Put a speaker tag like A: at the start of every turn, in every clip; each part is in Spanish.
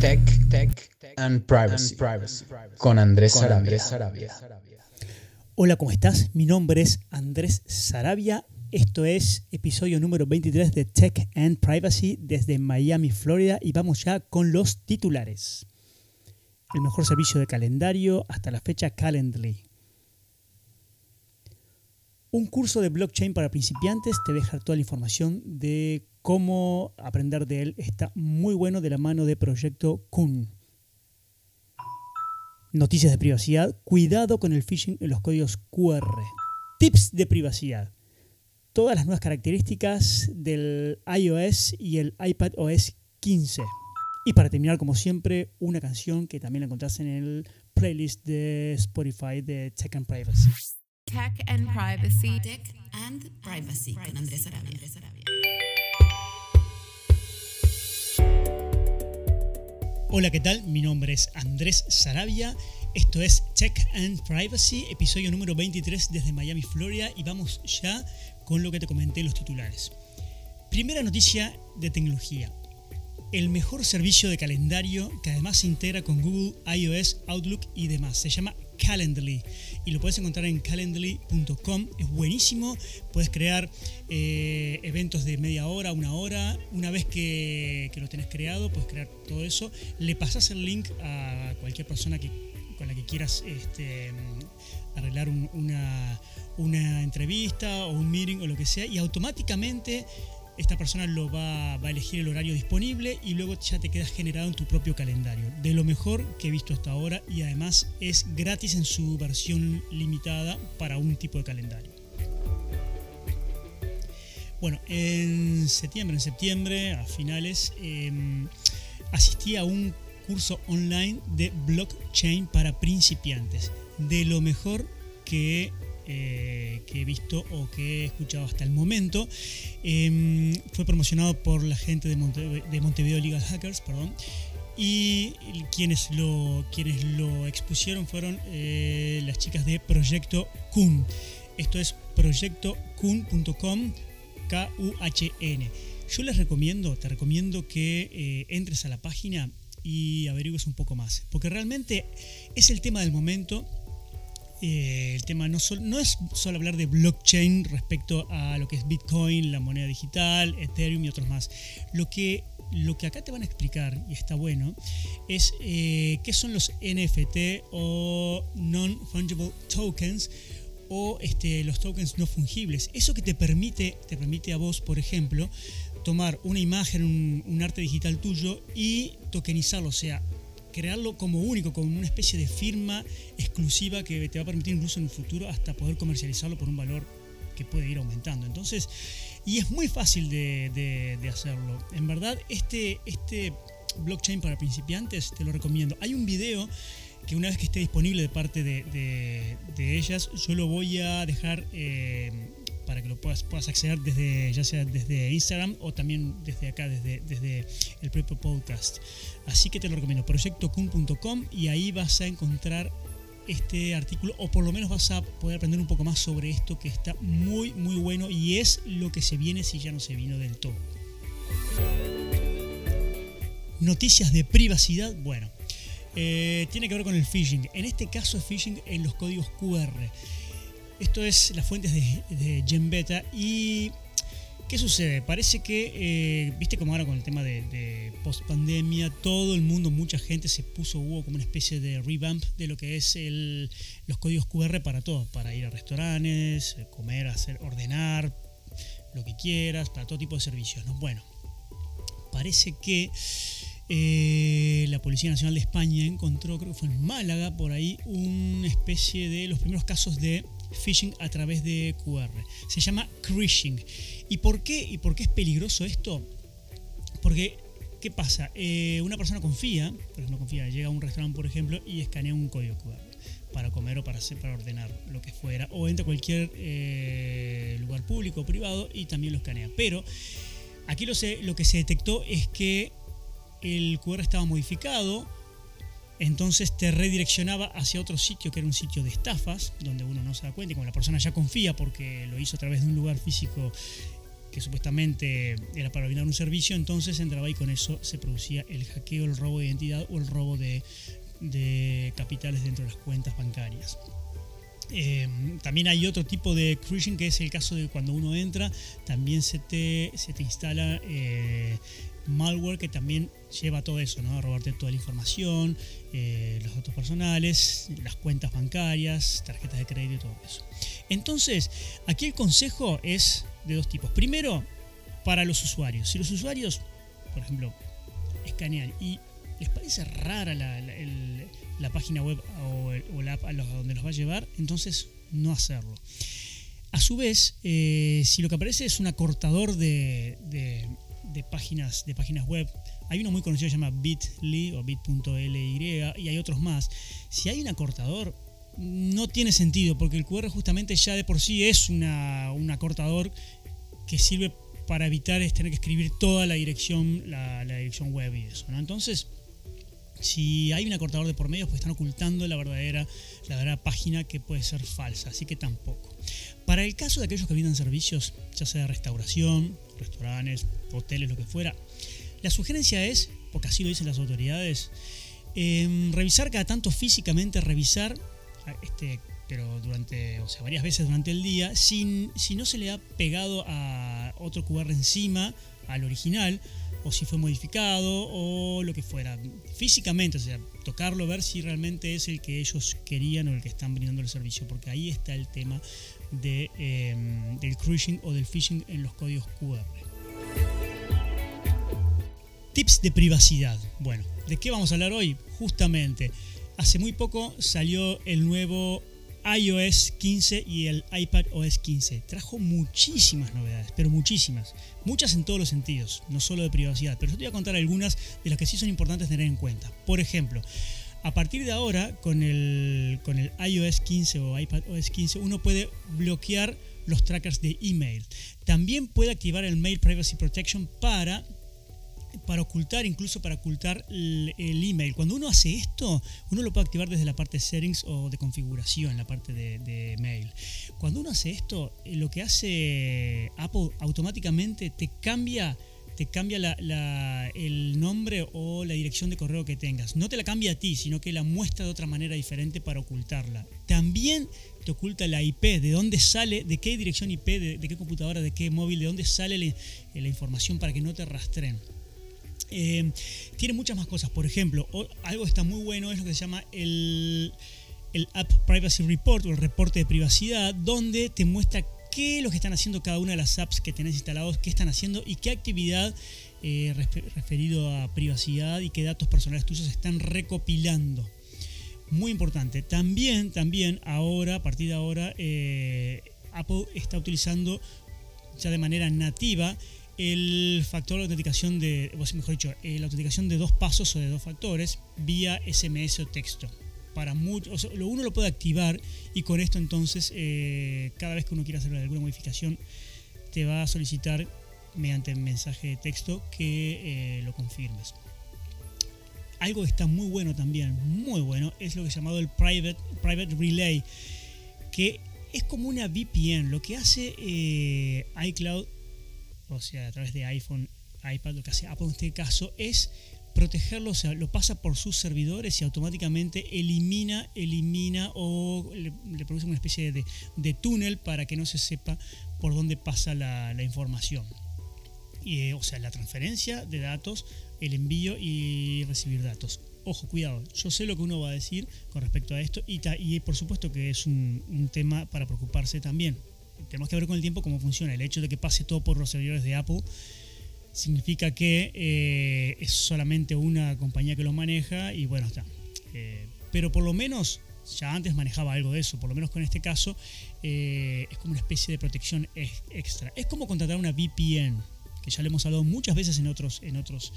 A: Tech, Tech and Privacy, con Andrés Sarabia.
B: Hola, ¿cómo estás? Mi nombre es Andrés Sarabia. Esto es episodio número 23 de Tech and Privacy desde Miami, Florida y vamos ya con los titulares. El mejor servicio de calendario hasta la fecha Calendly. Un curso de blockchain para principiantes te deja toda la información de cómo aprender de él. Está muy bueno de la mano de Proyecto Kun. Noticias de privacidad. Cuidado con el phishing en los códigos QR. Tips de privacidad. Todas las nuevas características del iOS y el iPad OS 15. Y para terminar, como siempre, una canción que también la encontrás en el playlist de Spotify de Tech and Privacy.
C: Tech and Privacy. Tech and Privacy con Andrés Arabia.
B: Hola, ¿qué tal? Mi nombre es Andrés Sarabia. Esto es Tech and Privacy, episodio número 23 desde Miami, Florida, y vamos ya con lo que te comenté en los titulares. Primera noticia de tecnología. El mejor servicio de calendario que además se integra con Google, iOS, Outlook y demás. Se llama Calendly y lo puedes encontrar en calendly.com. Es buenísimo. Puedes crear eh, eventos de media hora, una hora. Una vez que, lo tenés creado, puedes crear todo eso. Le pasas el link a cualquier persona que, con la que quieras este, arreglar una, una entrevista o un meeting o lo que sea y automáticamente esta persona lo va, a elegir el horario disponible y luego ya te quedas generado en tu propio calendario. De lo mejor que he visto hasta ahora y además es gratis en su versión limitada para un tipo de calendario. Bueno, en septiembre, en septiembre, a finales, em, asistí a un curso online de blockchain para principiantes. De lo mejor que eh, que he visto o que he escuchado hasta el momento. Em, fue promocionado por la gente de, Montevideo Legal Hackers, perdón. Y quienes lo, quienes lo expusieron fueron eh, las chicas de Proyecto Kun. Esto es proyectokun.com, K-U-H-N. Yo les recomiendo, te recomiendo que eh, entres a la página y averigües un poco más, porque realmente es el tema del momento eh, el tema no, no es solo hablar de blockchain respecto a lo que es Bitcoin, la moneda digital, Ethereum y otros más. Lo que, lo que acá te van a explicar, y está bueno, es eh, qué son los NFT o Non-Fungible Tokens o este, los tokens no fungibles. Eso que te permite, te permite a vos, por ejemplo, tomar una imagen, un, un arte digital tuyo y tokenizarlo, o sea, crearlo como único, como una especie de firma exclusiva que te va a permitir incluso en un futuro hasta poder comercializarlo por un valor que puede ir aumentando. Entonces, y es muy fácil de, hacerlo. En verdad, este, este blockchain para principiantes te lo recomiendo. Hay un video que una vez que esté disponible de parte de, ellas, yo lo voy a dejar eh, para que lo puedas, puedas acceder desde, ya sea desde Instagram o también desde acá, desde, desde el propio podcast. Así que te lo recomiendo, proyectocun.com y ahí vas a encontrar este artículo o por lo menos vas a poder aprender un poco más sobre esto que está muy muy bueno y es lo que se viene si ya no se vino del todo. Noticias de privacidad, bueno, eh, tiene que ver con el phishing. En este caso es phishing en los códigos QR. Esto es las fuentes de, de GenBeta y ¿Qué sucede? Parece que, eh, viste como ahora con el tema de, post pandemia, todo el mundo, mucha gente se puso, hubo como una especie de revamp de lo que es los códigos QR para todo, para ir a restaurantes, comer, hacer, ordenar, lo que quieras, para todo tipo de servicios. ¿no? Bueno, parece que eh, la Policía Nacional de España encontró, creo que fue en Málaga, por ahí, una especie de los primeros casos de phishing a través de QR. Se llama crishing. ¿Y por qué, y por qué es peligroso esto? Porque, ¿qué pasa? Eh, una persona confía, por ejemplo, confía, llega a un restaurante, por ejemplo, y escanea un código QR para comer o para, hacer, para ordenar lo que fuera, o entra a cualquier eh, lugar público o privado y también lo escanea. Pero aquí lo, lo que se detectó es que el QR estaba modificado, entonces te redireccionaba hacia otro sitio que era un sitio de estafas, donde uno no se da cuenta y como la persona ya confía porque lo hizo a través de un lugar físico que supuestamente era para brindar un servicio, entonces entraba y con eso se producía el hackeo, el robo de identidad o el robo de, capitales dentro de las cuentas bancarias. Eh, también hay otro tipo de cruising que es el caso de cuando uno entra, también se te, se te instala eh, malware que también lleva todo eso, ¿no? A robarte toda la información, eh, los datos personales, las cuentas bancarias, tarjetas de crédito y todo eso. Entonces, aquí el consejo es de dos tipos. Primero, para los usuarios. Si los usuarios, por ejemplo, escanean y les parece rara la, página web o, la app a, donde los va a llevar, entonces no hacerlo. A su vez, eh, si lo que aparece es un acortador de, páginas, de páginas web, hay uno muy conocido que se llama bit.ly o bit.ly y hay otros más. Si hay un acortador, no tiene sentido porque el QR justamente ya de por sí es una, un acortador que sirve para evitar tener que escribir toda la dirección, la, dirección web y eso. Entonces, si hay un acortador de por medio, pues están ocultando la verdadera, la verdadera página que puede ser falsa, así que tampoco. Para el caso de aquellos que brindan servicios, ya sea de restauración, restaurantes, hoteles, lo que fuera, la sugerencia es, porque así lo dicen las autoridades, em, revisar cada tanto físicamente, revisar, este, pero durante, o sea, varias veces durante el día, sin, si no se le ha pegado a otro QR encima, al original, o si fue modificado o lo que fuera. Físicamente, o sea, tocarlo, ver si realmente es el que ellos querían o el que están brindando el servicio, porque ahí está el tema de, em, del cruising o del phishing en los códigos QR. Tips de privacidad. Bueno, ¿de qué vamos a hablar hoy? Justamente, hace muy poco salió el nuevo iOS 15 y el iPad OS 15. Trajo muchísimas novedades, pero muchísimas. Muchas en todos los sentidos, no solo de privacidad. Pero yo te voy a contar algunas de las que sí son importantes tener en cuenta. Por ejemplo, a partir de ahora, con el, con el iOS 15 o iPad OS 15, uno puede bloquear los trackers de email. También puede activar el Mail Privacy Protection para para ocultar, incluso para ocultar el, email. Cuando uno hace esto, uno lo puede activar desde la parte settings o de configuración, la parte de, mail. Cuando uno hace esto, eh, lo que hace Apple automáticamente te cambia te cambia el nombre o la dirección de correo que tengas. No te la cambia a ti, sino que la muestra de otra manera diferente para ocultarla. También te oculta la IP, de dónde sale, de qué dirección IP, de, qué computadora, de qué móvil, de dónde sale la información para que no te rastren. Eh, tiene muchas más cosas. Por ejemplo, algo que está muy bueno es lo que se llama el, App Privacy Report o el reporte de privacidad, donde te muestra qué es lo que están haciendo cada una de las apps que tenés instalados, qué están haciendo y qué actividad eh, referido a privacidad y qué datos personales tuyos están recopilando. Muy importante. También, también ahora, a partir de ahora, eh, Apple está utilizando ya de manera nativa el factor de autenticación de, o mejor dicho, eh, la autenticación de dos pasos o de dos factores vía SMS o texto. Para muchos, uno lo puede activar y con esto entonces eh, cada vez que uno quiera hacer alguna modificación te va a solicitar mediante mensaje de texto que eh, lo confirmes. Algo que está muy bueno también, muy bueno, es lo que es llamado el Private, private Relay, que es como una VPN. Lo que hace iCloud o sea, a través de iPhone, iPad, lo que hace Apple en este caso es protegerlo, o sea, lo pasa por sus servidores y automáticamente elimina, elimina o le, produce una especie de, túnel para que no se sepa por dónde pasa la, información. Y, eh, o sea, la transferencia de datos, el envío y recibir datos. Ojo, cuidado, yo sé lo que uno va a decir con respecto a esto y, y por supuesto que es un tema para preocuparse también tenemos que ver con el tiempo cómo funciona. El hecho de que pase todo por los servidores de Apple significa que eh, es solamente una compañía que lo maneja y bueno, está. Eh, pero por lo menos ya antes manejaba algo de eso, por lo menos con este caso eh, es como una especie de protección extra. Es como contratar una VPN, que ya le hemos hablado muchas veces en otros, en otros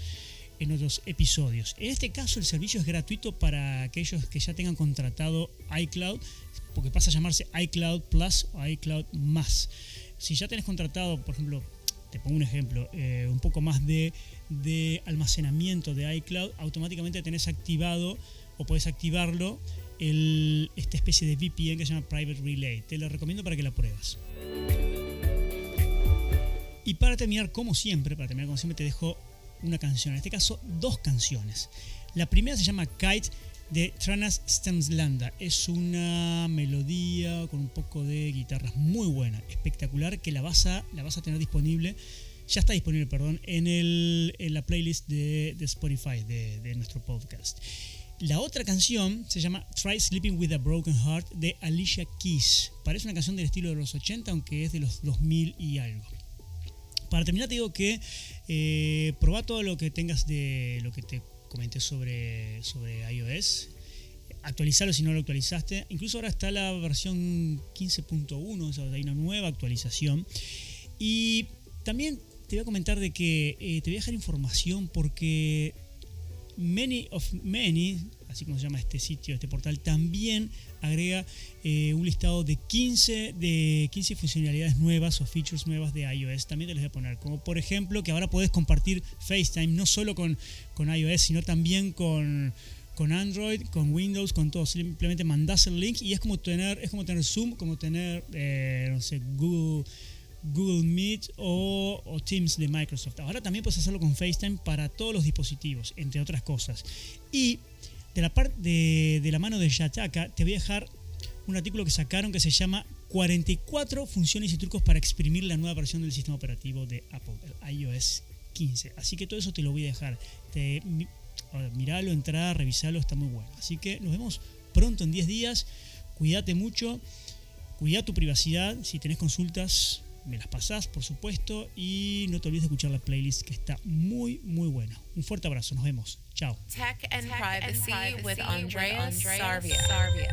B: en otros episodios. En este caso el servicio es gratuito para aquellos que ya tengan contratado iCloud, porque pasa a llamarse iCloud Plus o iCloud Más. Si ya tenés contratado, por ejemplo, te pongo un ejemplo, eh, un poco más de, almacenamiento de iCloud, automáticamente tenés activado o podés activarlo esta especie de VPN que se llama Private Relay. Te lo recomiendo para que la pruebas. Y para terminar, como siempre, para terminar como siempre, te dejo una canción. En este caso, dos canciones. La primera se llama Kite de Tranas Stemslanda. Es una melodía con un poco de guitarras muy buena, espectacular, que la vas a, la vas a tener disponible. Ya está disponible, perdón, en, el, en la playlist de, Spotify de, de nuestro podcast. La otra canción se llama Try Sleeping with a Broken Heart de Alicia Keys. Parece una canción del estilo de los 80, aunque es de los 2000 y algo. Para terminar te digo que eh, todo lo que tengas de lo que te comenté sobre, sobre iOS. Actualizarlo si no lo actualizaste. Incluso ahora está la versión 15.1, o sea, hay una nueva actualización. Y también te voy a comentar de que eh, te voy a dejar información porque Many of Many, así como se llama este sitio, este portal, también agrega eh, un listado de 15, de 15 funcionalidades nuevas o features nuevas de iOS. También te les voy a poner, como por ejemplo que ahora puedes compartir FaceTime no solo con, con iOS, sino también con, con Android, con Windows, con todo. Simplemente mandas el link y es como tener, es como tener Zoom, como tener, eh, no sé, Google Google Meet o, Teams de Microsoft. Ahora también puedes hacerlo con FaceTime para todos los dispositivos, entre otras cosas. Y de la, parte de, la mano de Yataka te voy a dejar un artículo que sacaron que se llama 44 funciones y trucos para exprimir la nueva versión del sistema operativo de Apple, el iOS 15. Así que todo eso te lo voy a dejar. Te, miralo, entrar, revisalo, está muy bueno. Así que nos vemos pronto en 10 días. Cuídate mucho, cuida tu privacidad. Si tenés consultas, me las pasás, por supuesto, y no te olvides de escuchar la playlist que está muy, muy buena. Un fuerte abrazo, nos vemos. Chao.
C: Tech and, Privacy, with Andreas, Sarvia.